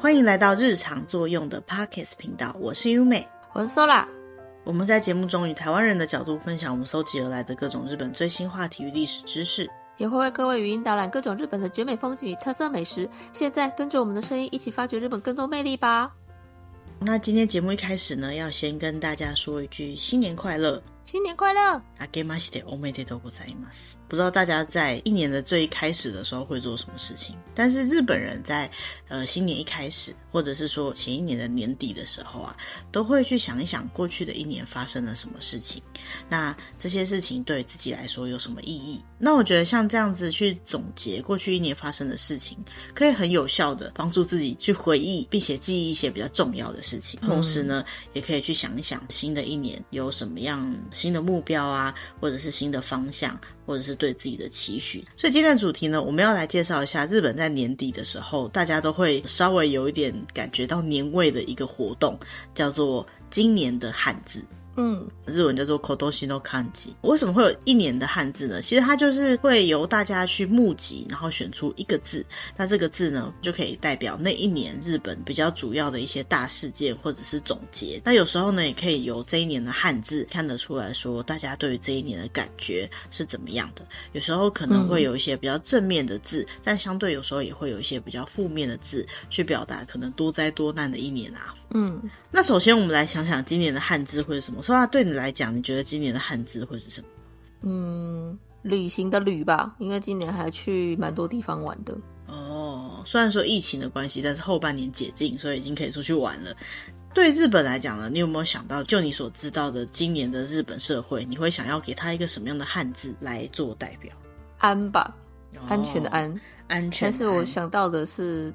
欢迎来到日常作用的 Parkes 频道，我是优美，我是 Sola。我们在节目中以台湾人的角度分享我们搜集而来的各种日本最新话题与历史知识，也会为各位语音导览各种日本的绝美风景与特色美食。现在跟着我们的声音一起发掘日本更多魅力吧！那今天节目一开始呢，要先跟大家说一句新年快乐，新年快乐！あけましておめでとうございます。不知道大家在一年的最开始的时候会做什么事情，但是日本人在呃新年一开始，或者是说前一年的年底的时候啊，都会去想一想过去的一年发生了什么事情，那这些事情对自己来说有什么意义？那我觉得像这样子去总结过去一年发生的事情，可以很有效的帮助自己去回忆，并且记忆一些比较重要的事情，同时呢，也可以去想一想新的一年有什么样新的目标啊，或者是新的方向。或者是对自己的期许，所以今天的主题呢，我们要来介绍一下日本在年底的时候，大家都会稍微有一点感觉到年味的一个活动，叫做今年的汉字。嗯，日文叫做 Kotoshi no Kanji。为什么会有一年的汉字呢？其实它就是会由大家去募集，然后选出一个字。那这个字呢，就可以代表那一年日本比较主要的一些大事件或者是总结。那有时候呢，也可以由这一年的汉字看得出来说，大家对于这一年的感觉是怎么样的。有时候可能会有一些比较正面的字，嗯、但相对有时候也会有一些比较负面的字，去表达可能多灾多难的一年啊。嗯，那首先我们来想想今年的汉字会是什么？说啊，对你来讲，你觉得今年的汉字会是什么？嗯，旅行的旅吧，因为今年还去蛮多地方玩的。哦，虽然说疫情的关系，但是后半年解禁，所以已经可以出去玩了。对日本来讲呢，你有没有想到，就你所知道的今年的日本社会，你会想要给他一个什么样的汉字来做代表？安吧，安全的安，哦、安全。但是我想到的是。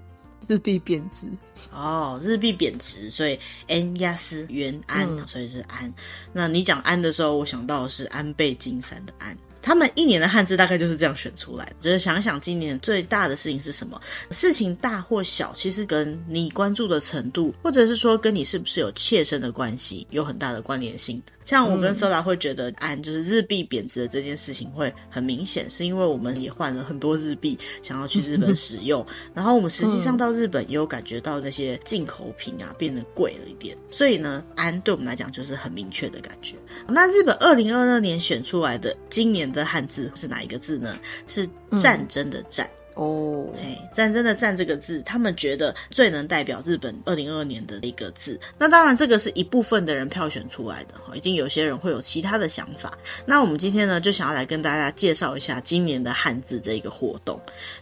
日币贬值哦，日币贬值，所以円安元安，所以是安。那你讲安的时候，我想到的是安倍晋三的安。他们一年的汉字大概就是这样选出来的。就是想想今年最大的事情是什么？事情大或小，其实跟你关注的程度，或者是说跟你是不是有切身的关系，有很大的关联性的。像我跟 Sola 会觉得，安就是日币贬值的这件事情会很明显，是因为我们也换了很多日币，想要去日本使用。然后我们实际上到日本也有感觉到那些进口品啊变得贵了一点。所以呢，安对我们来讲就是很明确的感觉。那日本二零二二年选出来的今年的汉字是哪一个字呢？是战争的战。哦，哎，战争的战这个字，他们觉得最能代表日本二零二二年的一个字。那当然，这个是一部分的人票选出来的，哈，一定有些人会有其他的想法。那我们今天呢，就想要来跟大家介绍一下今年的汉字这个活动。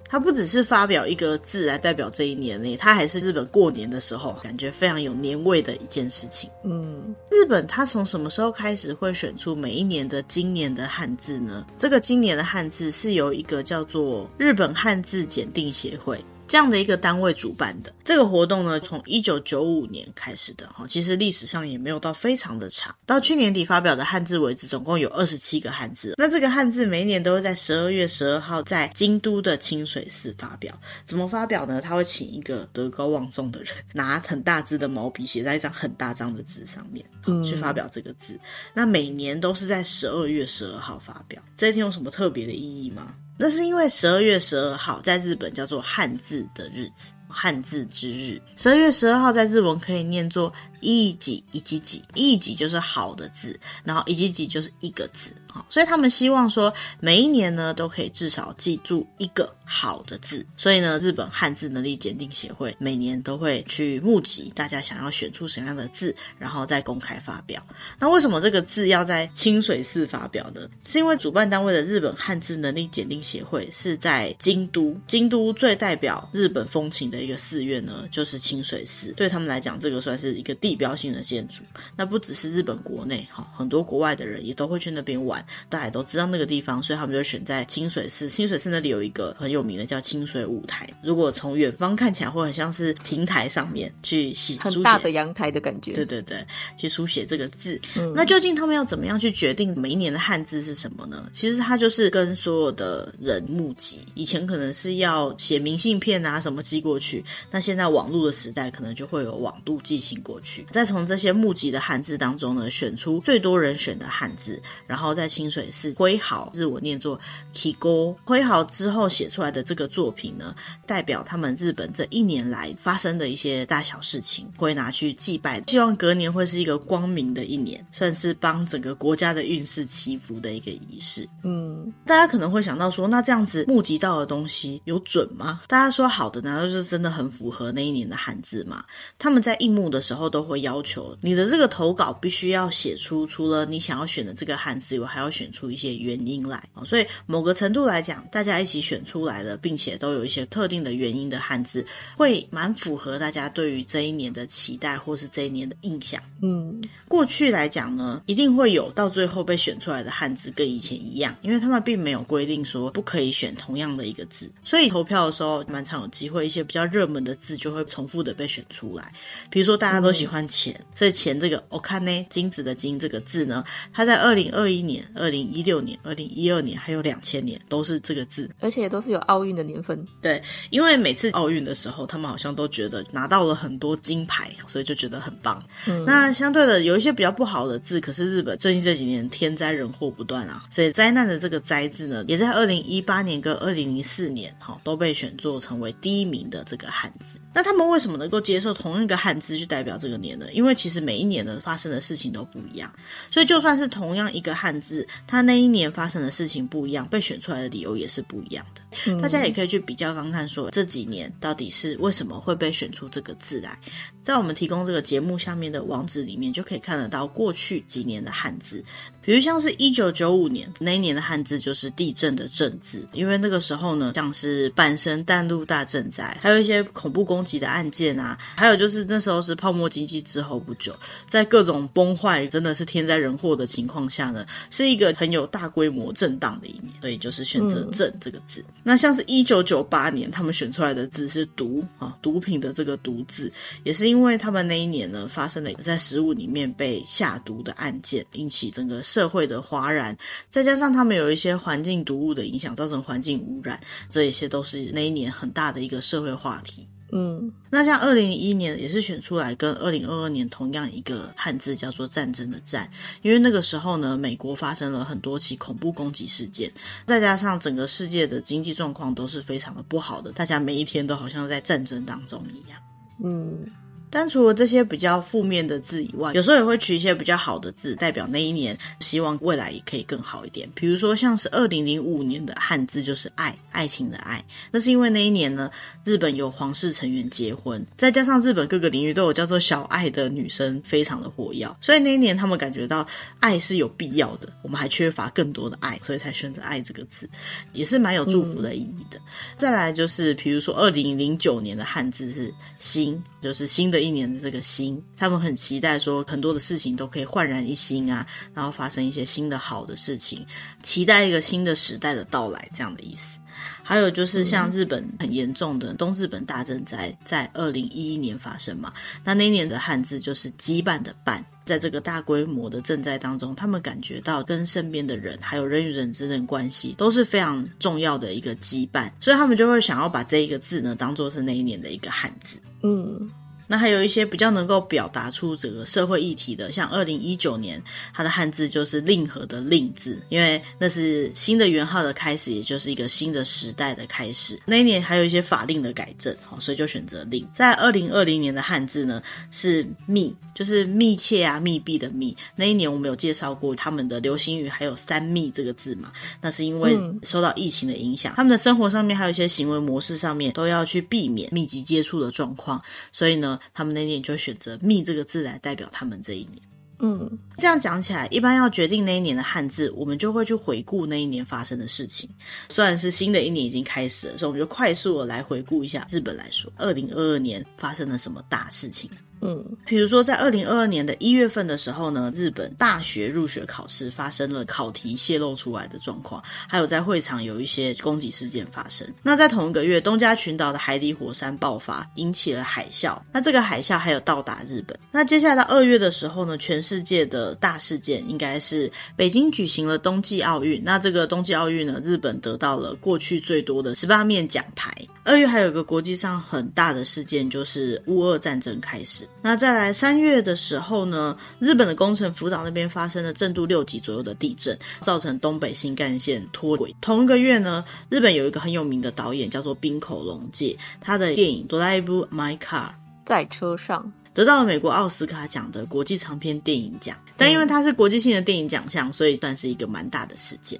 它不只是发表一个字来代表这一年呢，它还是日本过年的时候感觉非常有年味的一件事情。嗯，日本它从什么时候开始会选出每一年的今年的汉字呢？这个今年的汉字是由一个叫做日本汉字检定协会这样的一个单位主办的。这个活动呢，从一九九五年开始的哈，其实历史上也没有到非常的长。到去年底发表的汉字为止，总共有二十七个汉字。那这个汉字每一年都会在十二月十二号在京都的清水寺发表。怎么发表呢？他会请一个德高望重的人，拿很大支的毛笔写在一张很大张的纸上面，去发表这个字。那每年都是在十二月十二号发表。这一天有什么特别的意义吗？那是因为十二月十二号在日本叫做汉字的日子，汉字之日。十二月十二号在日文可以念作一几一几几，一几就是好的字，然后一几几就是一个字。所以他们希望说，每一年呢都可以至少记住一个好的字。所以呢，日本汉字能力检定协会每年都会去募集大家想要选出什么样的字，然后再公开发表。那为什么这个字要在清水寺发表呢？是因为主办单位的日本汉字能力检定协会是在京都，京都最代表日本风情的一个寺院呢，就是清水寺。对他们来讲，这个算是一个地标性的建筑。那不只是日本国内哈，很多国外的人也都会去那边玩。大家都知道那个地方，所以他们就选在清水寺。清水寺那里有一个很有名的叫清水舞台，如果从远方看起来，会很像是平台上面去写很大的阳台的感觉。对对对，去书写这个字。嗯。那究竟他们要怎么样去决定每一年的汉字是什么呢？其实他就是跟所有的人募集，以前可能是要写明信片啊什么寄过去。去。那现在网络的时代，可能就会有网路寄信过去。再从这些募集的汉字当中呢，选出最多人选的汉字，然后在清水寺挥毫，日文念作 kigo，挥毫之后写出来的这个作品呢，代表他们日本这一年来发生的一些大小事情，会拿去祭拜，希望隔年会是一个光明的一年，算是帮整个国家的运势祈福的一个仪式。嗯，大家可能会想到说，那这样子募集到的东西有准吗？大家说好的，难道就是真的很符合那一年的汉字嘛？他们在印募的时候都会要求你的这个投稿必须要写出除了你想要选的这个汉字以外，还要选出一些原因来。所以某个程度来讲，大家一起选出来的，并且都有一些特定的原因的汉字，会蛮符合大家对于这一年的期待，或是这一年的印象。嗯，过去来讲呢，一定会有到最后被选出来的汉字跟以前一样，因为他们并没有规定说不可以选同样的一个字，所以投票的时候蛮常有机会，一些比较热门的字就会重复的被选出来。比如说大家都喜欢钱，嗯、所以钱这个 okane 金子的金这个字呢，它在二零二一年、二零一六年、二零一二年还有两千年都是这个字，而且都是有奥运的年份。对，因为每次奥运的时候，他们好像都觉得拿到了很多金牌，所以就觉得很棒。嗯，那相对的有一些比较不好的字，可是日本最近这几年天灾人祸不断啊，所以灾难的这个灾字呢，也在二零一八年跟二零零四年哈都被选作成为第一名的这个个汉字。那他们为什么能够接受同一个汉字就代表这个年呢？因为其实每一年的发生的事情都不一样，所以就算是同样一个汉字，他那一年发生的事情不一样，被选出来的理由也是不一样的。嗯、大家也可以去比较看看，说这几年到底是为什么会被选出这个字来。在我们提供这个节目下面的网址里面，就可以看得到过去几年的汉字。比如像是一九九五年那一年的汉字就是地震的震字，因为那个时候呢，像是阪神淡路大震灾，还有一些恐怖攻击的案件啊，还有就是那时候是泡沫经济之后不久，在各种崩坏，真的是天灾人祸的情况下呢，是一个很有大规模震荡的一年，所以就是选择“震”这个字。嗯、那像是一九九八年，他们选出来的字是“毒”啊，毒品的这个“毒”字，也是因为他们那一年呢，发生了在食物里面被下毒的案件，引起整个。社会的哗然，再加上他们有一些环境毒物的影响，造成环境污染，这一些都是那一年很大的一个社会话题。嗯，那像二零零一年也是选出来跟二零二二年同样一个汉字，叫做“战争”的“战”，因为那个时候呢，美国发生了很多起恐怖攻击事件，再加上整个世界的经济状况都是非常的不好的，大家每一天都好像在战争当中一样。嗯。但除了这些比较负面的字以外，有时候也会取一些比较好的字，代表那一年希望未来也可以更好一点。比如说像是二零零五年的汉字就是“爱”，爱情的“爱”，那是因为那一年呢，日本有皇室成员结婚，再加上日本各个领域都有叫做小爱的女生非常的活跃，所以那一年他们感觉到爱是有必要的，我们还缺乏更多的爱，所以才选择“爱”这个字，也是蛮有祝福的意义的。嗯、再来就是比如说二零零九年的汉字是“新”，就是新的。一年的这个新，他们很期待说很多的事情都可以焕然一新啊，然后发生一些新的好的事情，期待一个新的时代的到来，这样的意思。还有就是像日本很严重的东日本大震灾，在二零一一年发生嘛，那那一年的汉字就是羁绊的绊，在这个大规模的震灾当中，他们感觉到跟身边的人还有人与人之间的关系都是非常重要的一个羁绊，所以他们就会想要把这一个字呢当做是那一年的一个汉字，嗯。那还有一些比较能够表达出这个社会议题的，像二零一九年，它的汉字就是“令和”的“令”字，因为那是新的元号的开始，也就是一个新的时代的开始。那一年还有一些法令的改正，好，所以就选择“令”。在二零二零年的汉字呢是“密”，就是密切啊、密闭的“密”。那一年我们有介绍过他们的流行语，还有“三密”这个字嘛？那是因为受到疫情的影响，他们的生活上面还有一些行为模式上面都要去避免密集接触的状况，所以呢。他们那年就选择“密”这个字来代表他们这一年。嗯，这样讲起来，一般要决定那一年的汉字，我们就会去回顾那一年发生的事情。虽然是新的一年已经开始了，所以我们就快速的来回顾一下。日本来说，二零二二年发生了什么大事情？嗯，比如说在二零二二年的一月份的时候呢，日本大学入学考试发生了考题泄露出来的状况，还有在会场有一些攻击事件发生。那在同一个月，东加群岛的海底火山爆发，引起了海啸。那这个海啸还有到达日本。那接下来到二月的时候呢，全世界的大事件应该是北京举行了冬季奥运。那这个冬季奥运呢，日本得到了过去最多的十八面奖牌。二月还有一个国际上很大的事件，就是乌俄战争开始。那再来三月的时候呢，日本的宫城福岛那边发生了震度六级左右的地震，造成东北新干线脱轨。同一个月呢，日本有一个很有名的导演叫做滨口龙介，他的电影《Drive My Car》在车上得到了美国奥斯卡奖的国际长片电影奖，但因为它是国际性的电影奖项，所以算是一个蛮大的事件。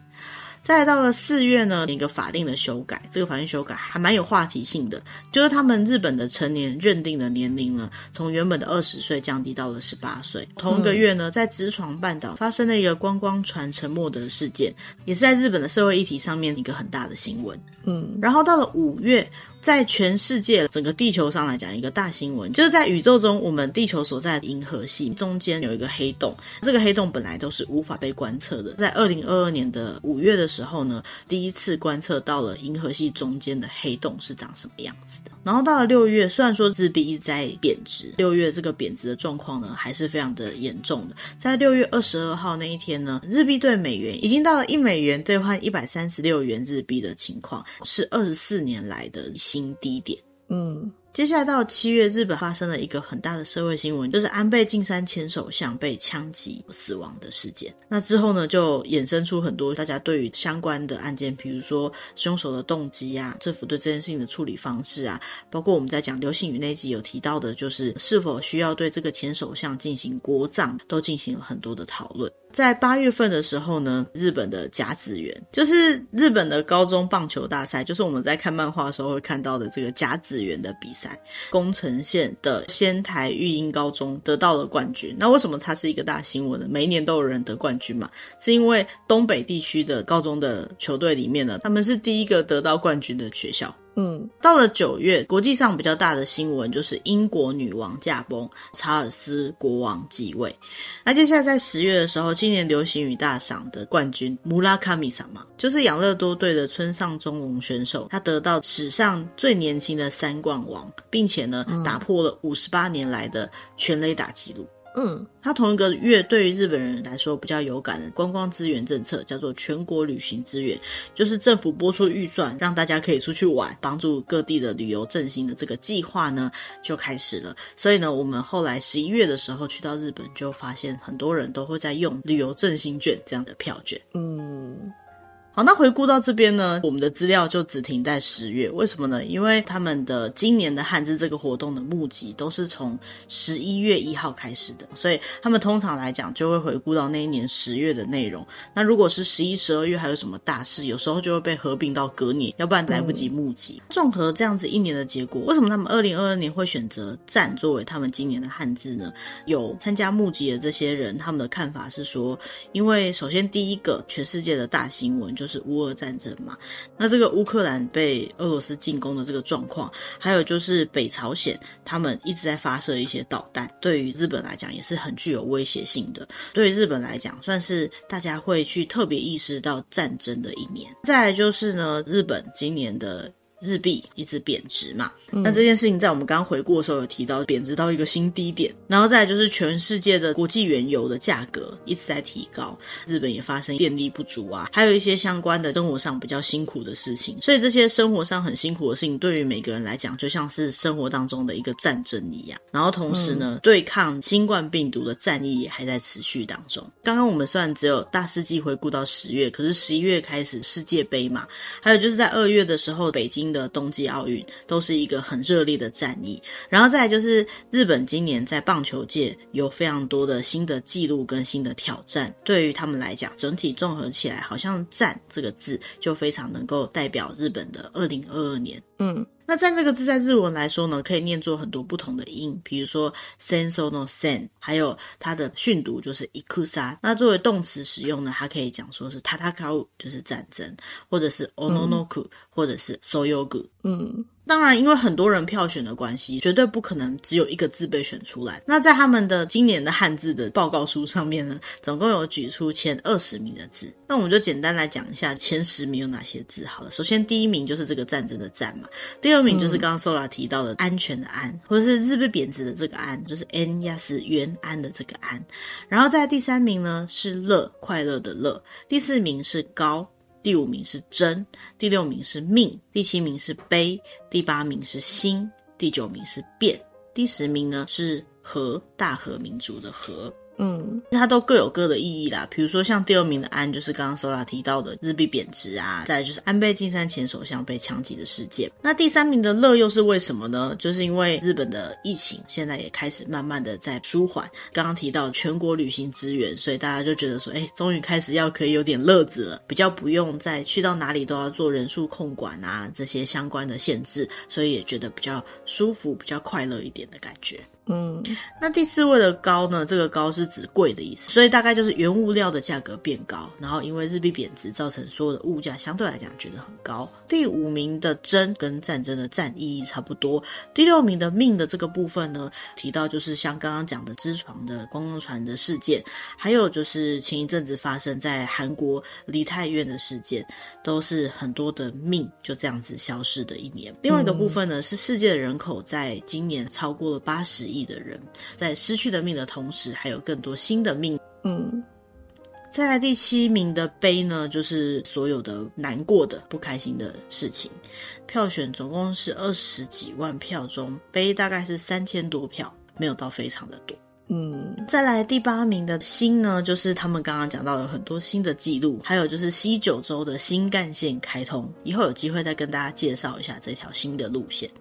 再到了四月呢，一个法令的修改，这个法令修改还蛮有话题性的，就是他们日本的成年认定的年龄呢，从原本的二十岁降低到了十八岁。同一个月呢，在直闯半岛发生了一个观光船沉没的事件，也是在日本的社会议题上面一个很大的新闻。嗯，然后到了五月。在全世界整个地球上来讲，一个大新闻就是在宇宙中，我们地球所在的银河系中间有一个黑洞。这个黑洞本来都是无法被观测的，在二零二二年的五月的时候呢，第一次观测到了银河系中间的黑洞是长什么样子的。然后到了六月，虽然说日币一直在贬值，六月这个贬值的状况呢，还是非常的严重的。在六月二十二号那一天呢，日币兑美元已经到了一美元兑换一百三十六元日币的情况，是二十四年来的新低点。嗯。接下来到七月，日本发生了一个很大的社会新闻，就是安倍晋三前首相被枪击死亡的事件。那之后呢，就衍生出很多大家对于相关的案件，比如说凶手的动机啊，政府对这件事情的处理方式啊，包括我们在讲流星雨那集有提到的，就是是否需要对这个前首相进行国葬，都进行了很多的讨论。在八月份的时候呢，日本的甲子园，就是日本的高中棒球大赛，就是我们在看漫画的时候会看到的这个甲子园的比赛。宫城县的仙台育英高中得到了冠军。那为什么它是一个大新闻呢？每一年都有人得冠军嘛，是因为东北地区的高中的球队里面呢，他们是第一个得到冠军的学校。嗯，到了九月，国际上比较大的新闻就是英国女王驾崩，查尔斯国王继位。那接下来在十月的时候，今年流行语大赏的冠军穆拉卡米萨嘛，就是养乐多队的村上中龙选手，他得到史上最年轻的三冠王，并且呢，打破了五十八年来的全垒打纪录。嗯，它同一个月对于日本人来说比较有感的观光资源政策叫做全国旅行资源，就是政府拨出预算让大家可以出去玩，帮助各地的旅游振兴的这个计划呢就开始了。所以呢，我们后来十一月的时候去到日本，就发现很多人都会在用旅游振兴券这样的票券。嗯。好，那回顾到这边呢，我们的资料就只停在十月，为什么呢？因为他们的今年的汉字这个活动的募集都是从十一月一号开始的，所以他们通常来讲就会回顾到那一年十月的内容。那如果是十一、十二月还有什么大事，有时候就会被合并到隔年，要不然来不及募集。综合这样子一年的结果，为什么他们二零二二年会选择“战”作为他们今年的汉字呢？有参加募集的这些人，他们的看法是说，因为首先第一个，全世界的大新闻。就是乌俄战争嘛，那这个乌克兰被俄罗斯进攻的这个状况，还有就是北朝鲜他们一直在发射一些导弹，对于日本来讲也是很具有威胁性的。对于日本来讲，算是大家会去特别意识到战争的一年。再就是呢，日本今年的。日币一直贬值嘛，嗯，那这件事情在我们刚刚回顾的时候有提到，贬值到一个新低点，然后再来就是全世界的国际原油的价格一直在提高，日本也发生电力不足啊，还有一些相关的生活上比较辛苦的事情，所以这些生活上很辛苦的事情，对于每个人来讲，就像是生活当中的一个战争一样。然后同时呢，嗯，对抗新冠病毒的战役也还在持续当中。刚刚我们虽然只有大世纪回顾到十月，可是十一月开始世界杯嘛，还有就是在二月的时候，北京的冬季奥运都是一个很热烈的战役，然后再就是日本今年在棒球界有非常多的新的记录跟新的挑战，对于他们来讲，整体综合起来，好像“战”这个字就非常能够代表日本的二零二二年。嗯。那在这个字在日文来说呢，可以念作很多不同的音，比如说 senso no sen，还有它的训读就是 ikusa。那作为动词使用呢，它可以讲说是 tatakau，就是战争，或者是 ononoku，或者是 soyogu。嗯。当然，因为很多人票选的关系，绝对不可能只有一个字被选出来。那在他们的今年的汉字的报告书上面呢，总共有举出前二十名的字。那我们就简单来讲一下前十名有哪些字好了。首先，第一名就是这个战争的战嘛，第二名就是刚刚 Sora 提到的安全的安，或者是日币贬值的这个安，就是 “n” 亚斯元安的这个安。然后在第三名呢是乐，快乐的乐。第四名是高。第五名是真，第六名是命，第七名是悲，第八名是心，第九名是变，第十名呢是和，大和民族的和。嗯，它都各有各的意义啦。比如说，像第二名的安，就是刚刚 Sora 提到的日币贬值啊；再就是安倍晋三前首相被枪击的事件。那第三名的乐又是为什么呢？就是因为日本的疫情现在也开始慢慢的在舒缓。刚刚提到全国旅行支援，所以大家就觉得说，哎，终于开始要可以有点乐子了，比较不用再去到哪里都要做人数控管啊这些相关的限制，所以也觉得比较舒服、比较快乐一点的感觉。嗯，那第四位的高呢？这个高是指贵的意思，所以大概就是原物料的价格变高，然后因为日币贬值，造成所有的物价相对来讲觉得很高。第五名的真跟战争的战意义差不多。第六名的命的这个部分呢，提到就是像刚刚讲的知床的观光船的事件，还有就是前一阵子发生在韩国梨泰院的事件，都是很多的命就这样子消失的一年。另外一个部分呢，是世界的人口在今年超过了八十亿的人，在失去的命的同时，还有更多新的命。嗯，再来第七名的悲呢，就是所有的难过的、不开心的事情。票选总共是二十几万票中，悲大概是三千多票，没有到非常的多。嗯，再来第八名的新呢，就是他们刚刚讲到有很多新的记录，还有就是西九州的新干线开通，以后有机会再跟大家介绍一下这条新的路线。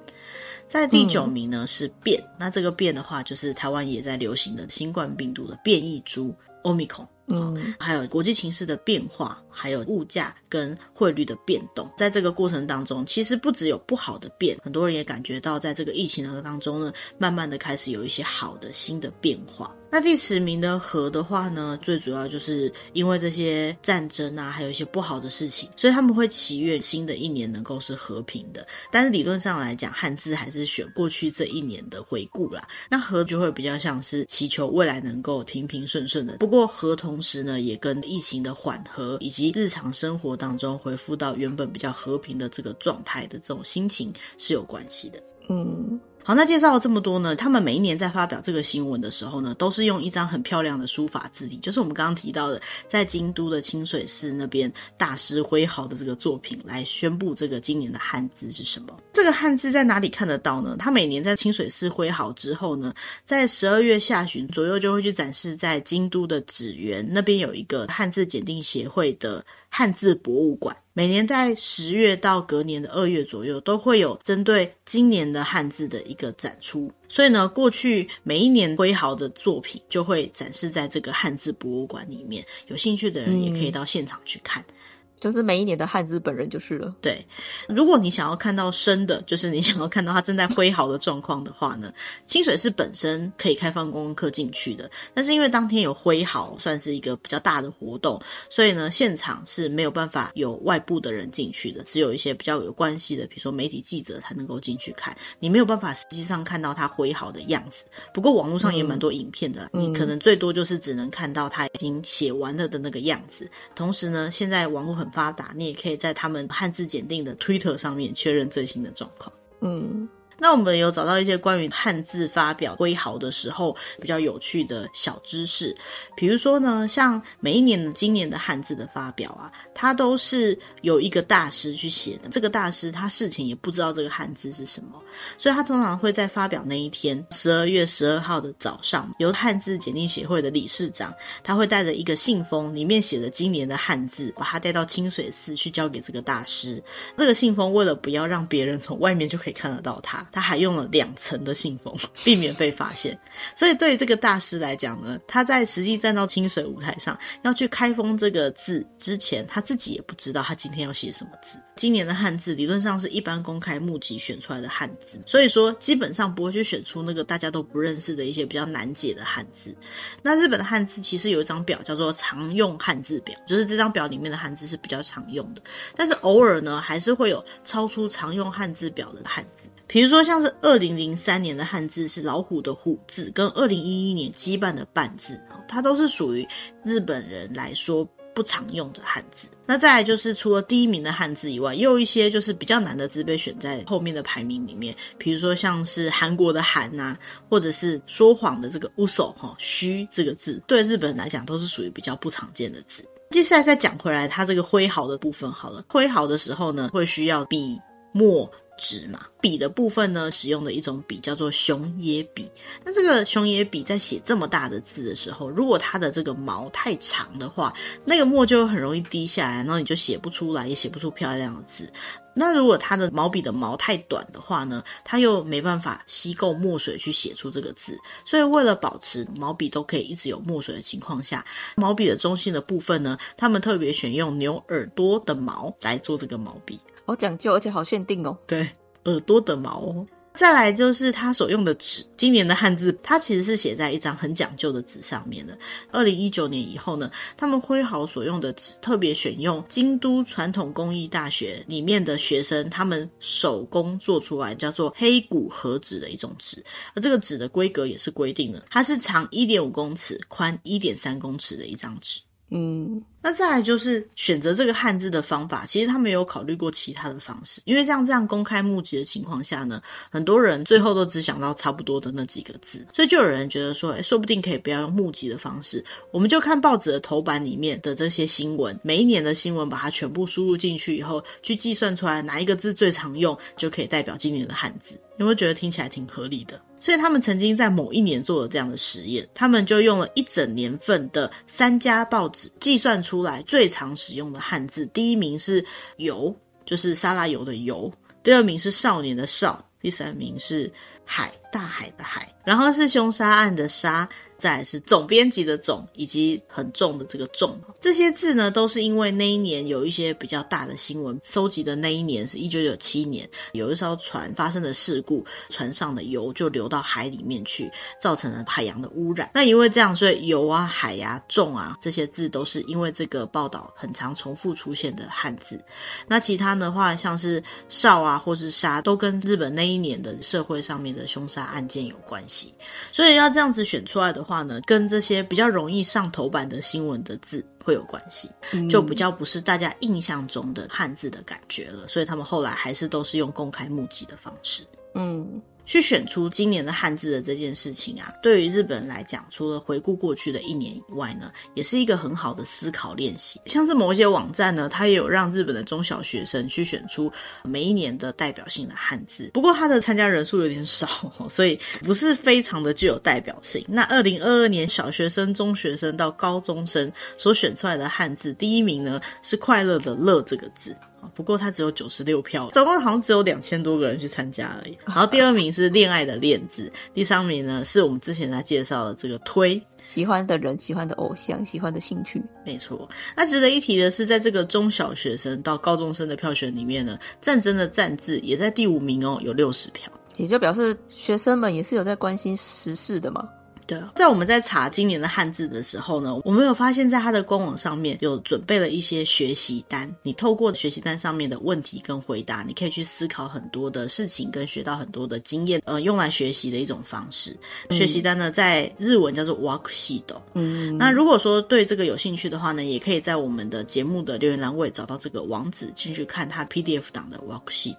在第九名呢，是变，那这个变的话，就是台湾也在流行的新冠病毒的变异株 Omicron，嗯，还有国际情势的变化，还有物价跟汇率的变动，在这个过程当中，其实不只有不好的变，很多人也感觉到在这个疫情的当中呢，慢慢的开始有一些好的新的变化。那第十名的和的话呢，最主要就是因为这些战争啊，还有一些不好的事情，所以他们会祈愿新的一年能够是和平的。但是理论上来讲，汉字还是选过去这一年的回顾啦。那和就会比较像是祈求未来能够平平顺顺的。不过和同时呢，也跟疫情的缓和以及日常生活当中恢复到原本比较和平的这个状态的这种心情是有关系的。嗯。好，那介绍了这么多呢，他们每一年在发表这个新闻的时候呢，都是用一张很漂亮的书法字体，就是我们刚刚提到的，在京都的清水寺那边大师挥毫的这个作品来宣布这个今年的汉字是什么。这个汉字在哪里看得到呢？他每年在清水寺挥毫之后呢，在十二月下旬左右就会去展示在京都的祇园那边有一个汉字检定协会的汉字博物馆。每年在十月到隔年的二月左右，都会有针对今年的汉字的一个展出。所以呢，过去每一年挥毫的作品就会展示在这个汉字博物馆里面。有兴趣的人也可以到现场去看。嗯就是每一年的汉字本人就是了。对，如果你想要看到生的，就是你想要看到他正在挥毫的状况的话呢，清水寺本身可以开放观光客进去的。但是因为当天有挥毫，算是一个比较大的活动，所以呢，现场是没有办法有外部的人进去的，只有一些比较有关系的，比如说媒体记者才能够进去看。你没有办法实际上看到他挥毫的样子。不过网络上也蛮多影片的，嗯，你可能最多就是只能看到他已经写完了的那个样子。同时呢，现在网络很发达，你也可以在他们汉字检定的 Twitter 上面确认最新的状况。嗯。那我们有找到一些关于汉字发表挥毫的时候比较有趣的小知识，比如说呢，像每一年的今年的汉字的发表啊，它都是有一个大师去写的。这个大师他事前也不知道这个汉字是什么，所以他通常会在发表那一天，十二月十二号的早上，由汉字检定协会的理事长，他会带着一个信封，里面写着今年的汉字，把它带到清水寺去交给这个大师。这个信封为了不要让别人从外面就可以看得到它。他还用了两层的信封，避免被发现。所以对于这个大师来讲呢，他在实际站到清水舞台上要去开封这个字之前，他自己也不知道他今天要写什么字。今年的汉字理论上是一般公开募集选出来的汉字，所以说基本上不会去选出那个大家都不认识的一些比较难解的汉字。那日本的汉字其实有一张表叫做常用汉字表，就是这张表里面的汉字是比较常用的，但是偶尔呢还是会有超出常用汉字表的汉字。比如说，像是二零零三年的汉字是老虎的虎字，跟二零一一年羁绊的绊字，它都是属于日本人来说不常用的汉字。那再来就是除了第一名的汉字以外，也有一些就是比较难的字被选在后面的排名里面。比如说像是韩国的韩呐，或者是说谎的这个嘘哈虚这个字，对日本人来讲都是属于比较不常见的字。接下来再讲回来，它这个挥毫的部分好了，挥毫的时候呢，会需要笔墨。纸嘛，笔的部分呢，使用的一种笔叫做熊野笔。那这个熊野笔在写这么大的字的时候，如果它的这个毛太长的话，那个墨就很容易滴下来，然后你就写不出来，也写不出漂亮的字。那如果它的毛笔的毛太短的话呢，它又没办法吸够墨水去写出这个字。所以为了保持毛笔都可以一直有墨水的情况下，毛笔的中心的部分呢，他们特别选用牛耳朵的毛来做这个毛笔。好讲究，而且好限定哦。对，耳朵的毛。再来就是他所用的纸，今年的汉字，它其实是写在一张很讲究的纸上面的。二零一九年以后呢，他们挥毫所用的纸，特别选用京都传统工艺大学里面的学生他们手工做出来，叫做黑谷和纸的一种纸。而这个纸的规格也是规定了，它是长一点五公尺，宽一点三公尺的一张纸。嗯，那再来就是选择这个汉字的方法，其实他们有考虑过其他的方式，因为像这样公开募集的情况下呢，很多人最后都只想到差不多的那几个字，所以就有人觉得说，哎，说不定可以不要用募集的方式，我们就看报纸的头版里面的这些新闻，每一年的新闻把它全部输入进去以后，去计算出来哪一个字最常用，就可以代表今年的汉字。有没有觉得听起来挺合理的？所以他们曾经在某一年做了这样的实验，他们就用了一整年份的三家报纸计算出来最常使用的汉字。第一名是“油”，就是沙拉油的“油”；第二名是“少年”的“少”；第三名是“海”，大海的“海”；然后是凶杀案的“杀”。再是总编辑的总，以及很重的这个重，这些字呢，都是因为那一年有一些比较大的新闻，收集的那一年是一九九七年，有一艘船发生的事故，船上的油就流到海里面去，造成了海洋的污染。那因为这样，所以油啊、海啊、重啊这些字都是因为这个报道很常重复出现的汉字。那其他的话，像是少啊或是杀，都跟日本那一年的社会上面的凶杀案件有关系。所以要这样子选出来的。话呢，跟这些比较容易上头版的新闻的字会有关系，就比较不是大家印象中的汉字的感觉了。所以他们后来还是都是用公开募集的方式。嗯。去选出今年的汉字的这件事情啊，对于日本人来讲，除了回顾过去的一年以外呢，也是一个很好的思考练习。像是某一些网站呢，它也有让日本的中小学生去选出每一年的代表性的汉字。不过它的参加人数有点少，所以不是非常的具有代表性。那二零二二年小学生、中学生到高中生所选出来的汉字，第一名呢是快乐的“乐”这个字。不过他只有九十六票，总共好像只有两千多个人去参加而已。然后第二名是恋爱的恋字，第三名呢是我们之前在介绍的这个推，喜欢的人、喜欢的偶像、喜欢的兴趣。没错。那值得一提的是，在这个中小学生到高中生的票选里面呢，战争的战字也在第五名哦，有六十票，也就表示学生们也是有在关心时事的嘛。对，在我们在查今年的汉字的时候呢，我们有发现，在它的官网上面有准备了一些学习单。你透过学习单上面的问题跟回答，你可以去思考很多的事情，跟学到很多的经验，呃，用来学习的一种方式。嗯、学习单呢，在日文叫做 worksheet。嗯，那如果说对这个有兴趣的话呢，也可以在我们的节目的留言栏位找到这个网址，进去看它 PDF 档的 worksheet。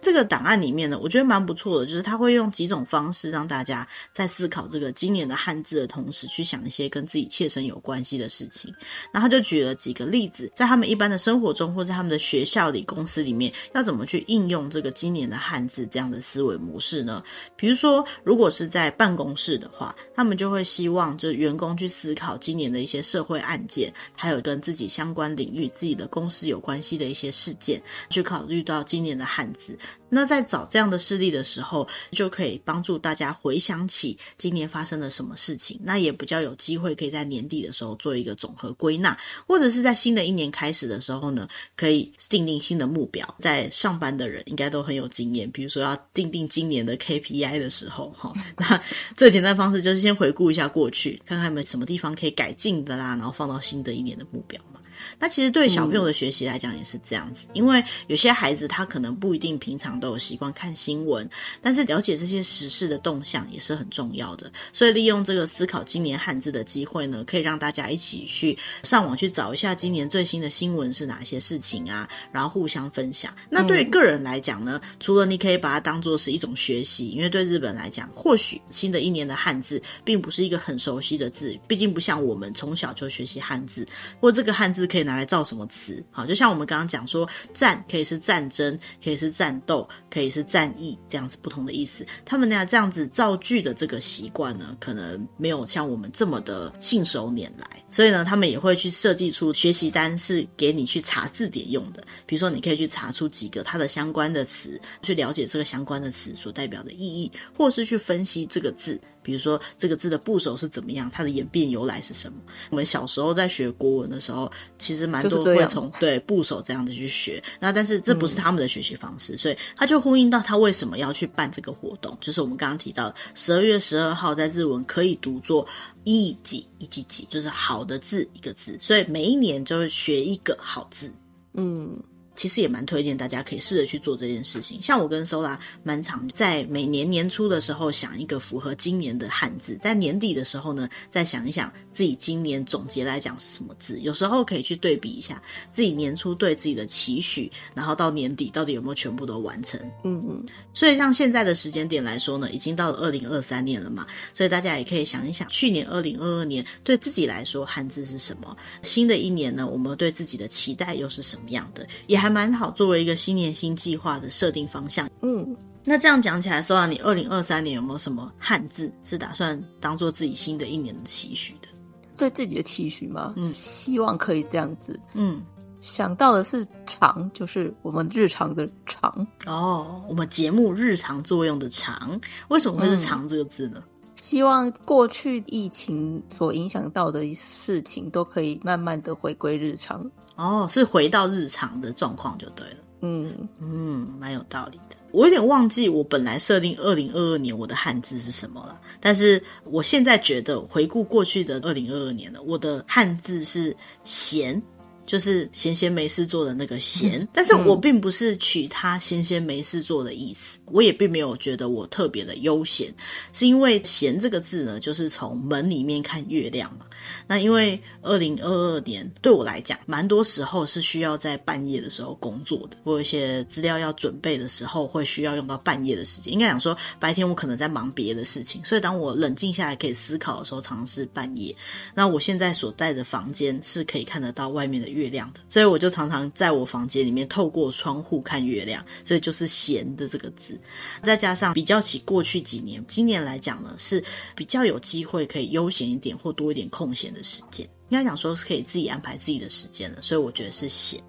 这个档案里面呢，我觉得蛮不错的，就是它会用几种方式让大家在思考这个今年汉字的同时，去想一些跟自己切身有关系的事情。然后他就举了几个例子，在他们一般的生活中，或在他们的学校里、公司里面，要怎么去应用这个今年的汉字这样的思维模式呢？比如说，如果是在办公室的话，他们就会希望就是员工去思考今年的一些社会案件，还有跟自己相关领域、自己的公司有关系的一些事件，去考虑到今年的汉字。那在找这样的事例的时候，就可以帮助大家回想起今年发生了什么事情，那也比较有机会可以在年底的时候做一个总和归纳，或者是在新的一年开始的时候呢，可以定定新的目标。在上班的人应该都很有经验，比如说要定定今年的 KPI 的时候，哈，那最简单的方式就是先回顾一下过去，看看有没有什么地方可以改进的啦，然后放到新的一年的目标嘛。那其实对小朋友的学习来讲也是这样子，因为有些孩子他可能不一定平常都有习惯看新闻，但是了解这些时事的动向也是很重要的。所以利用这个思考今年汉字的机会呢，可以让大家一起去上网去找一下今年最新的新闻是哪些事情啊，然后互相分享。那对于个人来讲呢，除了你可以把它当做是一种学习，因为对日本来讲，或许新的一年的汉字并不是一个很熟悉的字，毕竟不像我们从小就学习汉字，或这个汉字。可以拿来造什么词？好，就像我们刚刚讲说，战可以是战争，可以是战斗，可以是战役，这样子不同的意思。他们俩这样子造句的这个习惯呢，可能没有像我们这么的信手拈来，所以呢，他们也会去设计出学习单，是给你去查字典用的。比如说，你可以去查出几个它的相关的词，去了解这个相关的词所代表的意义，或是去分析这个字。比如说这个字的部首是怎么样，它的演变由来是什么？我们小时候在学国文的时候，其实蛮多会从对部首这样子去学。那但是这不是他们的学习方式，嗯、所以他就呼应到他为什么要去办这个活动，就是我们刚刚提到十二月十二号在日文可以读作一几一几几，就是好的字一个字，所以每一年就是学一个好字。嗯。其实也蛮推荐大家可以试着去做这件事情。像我跟 Sola 蛮常在每年年初的时候想一个符合今年的汉字，在年底的时候呢，再想一想自己今年总结来讲是什么字。有时候可以去对比一下自己年初对自己的期许，然后到年底到底有没有全部都完成。嗯嗯。所以像现在的时间点来说呢，已经到了二零二三年了嘛，所以大家也可以想一想，去年二零二二年对自己来说汉字是什么？新的一年呢，我们对自己的期待又是什么样的？也还蛮好，作为一个新年新计划的设定方向。嗯，那这样讲起来，说啊，你二零二三年有没有什么汉字是打算当做自己新的一年的期许的？对自己的期许吗？嗯，希望可以这样子。嗯，想到的是“长”，就是我们日常的“长”。哦，我们节目日常作用的“长”，为什么会是“长”这个字呢？嗯希望过去疫情所影响到的事情都可以慢慢的回归日常。哦，是回到日常的状况就对了。嗯嗯，蛮有道理的。我有点忘记我本来设定二零二二年我的汉字是什么了，但是我现在觉得回顾过去的二零二二年了，我的汉字是闲。就是闲闲没事做的那个闲，但是我并不是取他闲闲没事做的意思，我也并没有觉得我特别的悠闲，是因为闲这个字呢，就是从门里面看月亮嘛。那因为二零二二年对我来讲，蛮多时候是需要在半夜的时候工作的，我有一些资料要准备的时候，会需要用到半夜的时间。应该讲说，白天我可能在忙别的事情，所以当我冷静下来可以思考的时候，常常是半夜。那我现在所在的房间是可以看得到外面的月亮的，所以我就常常在我房间里面透过窗户看月亮，所以就是“闲”的这个字。再加上比较起过去几年，今年来讲呢，是比较有机会可以悠闲一点或多一点空闲闲的时间，应该讲说是可以自己安排自己的时间了，所以我觉得是闲。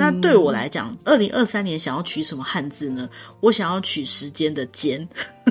那对我来讲，二零二三年想要取什么汉字呢？我想要取时间的“间”，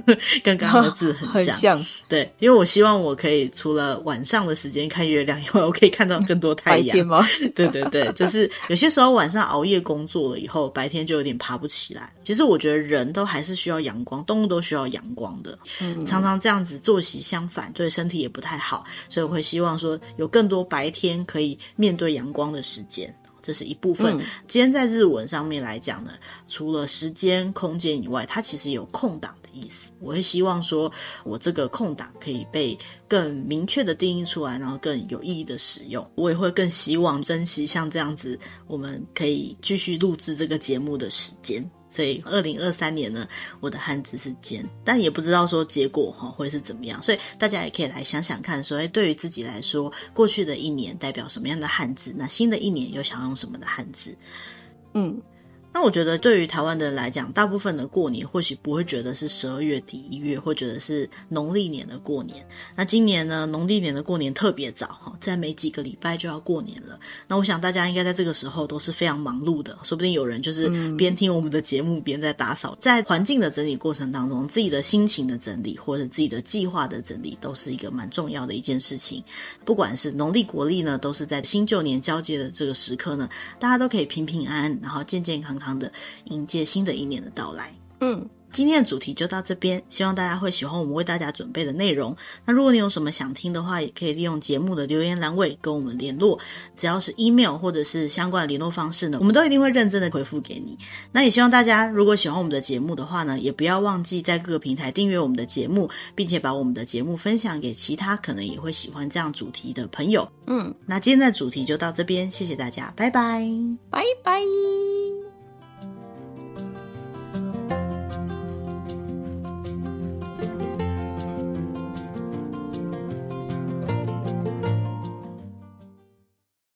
跟刚刚的字很像。很像。对，因为我希望我可以除了晚上的时间看月亮以外，我可以看到更多太阳。吗？对对对，就是有些时候晚上熬夜工作了以后，白天就有点爬不起来。其实我觉得人都还是需要阳光，动物都需要阳光的。嗯，常常这样子作息相反，对身体也不太好，所以我会希望说有更多白天可以面对阳光的时间。这是一部分。嗯、今天在日文上面来讲呢，除了时间、空间以外，它其实有空档的意思。我会希望说，我这个空档可以被更明确的定义出来，然后更有意义的使用。我也会更希望珍惜像这样子，我们可以继续录制这个节目的时间。所以，二零二三年呢，我的汉字是“尖”，但也不知道说结果哈会是怎么样。所以大家也可以来想想看，说，哎，对于自己来说，过去的一年代表什么样的汉字？那新的一年又想用什么的汉字？嗯，那我觉得，对于台湾的人来讲，大部分的过年或许不会觉得是十二月底一月，会觉得是农历年的过年。那今年呢，农历年的过年特别早哈，在没几个礼拜就要过年了。那我想大家应该在这个时候都是非常忙碌的，说不定有人就是边听我们的节目边在打扫。在环境的整理过程当中，自己的心情的整理或者自己的计划的整理，都是一个蛮重要的一件事情。不管是农历国历呢，都是在新旧年交接的这个时刻呢，大家都可以平平安安，然后健健康康的迎接新的一年的到来。嗯。今天的主题就到这边，希望大家会喜欢我们为大家准备的内容。那如果你有什么想听的话，也可以利用节目的留言栏位跟我们联络，只要是 email 或者是相关的联络方式呢，我们都一定会认真的回复给你。那也希望大家如果喜欢我们的节目的话呢，也不要忘记在各个平台订阅我们的节目，并且把我们的节目分享给其他可能也会喜欢这样主题的朋友。嗯，那今天的主题就到这边，谢谢大家，拜拜，拜拜。